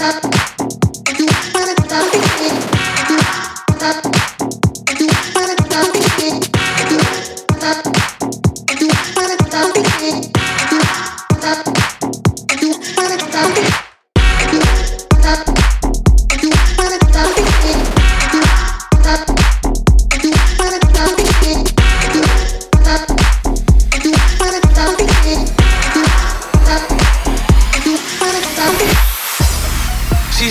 Thank you.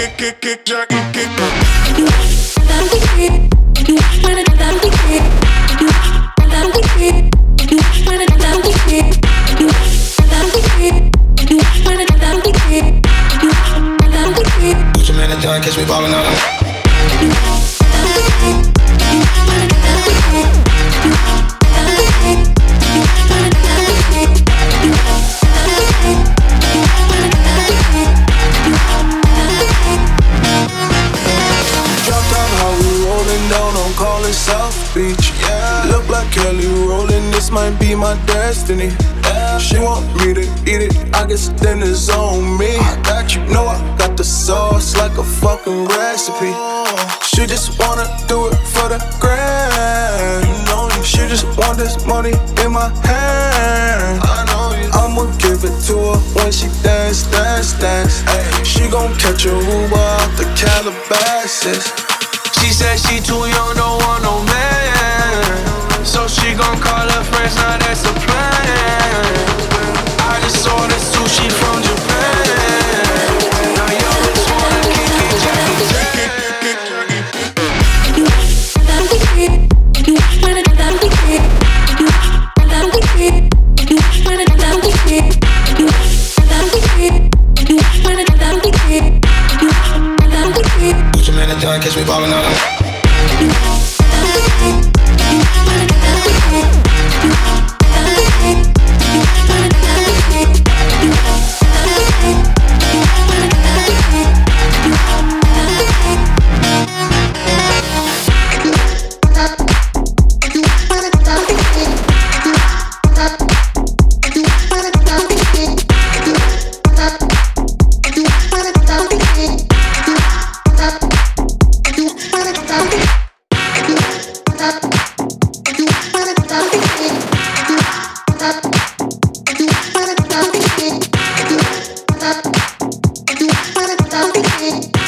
You, you, done, catch me ballin' out. South Beach. Yeah. Look like Kelly Rowland, this might be my destiny. She want me to eat it, I guess then it's on me. I got you, know I got the sauce like a fucking recipe. She just wanna do it for the grand. You know. She just want this money in my hand. I know you. I'ma give it to her when she dance, dance, dance. Ay, she gon' catch a Uber out the Calabasas. She said she too young, don't want no man. So she gon' call her friends, now that's a thank you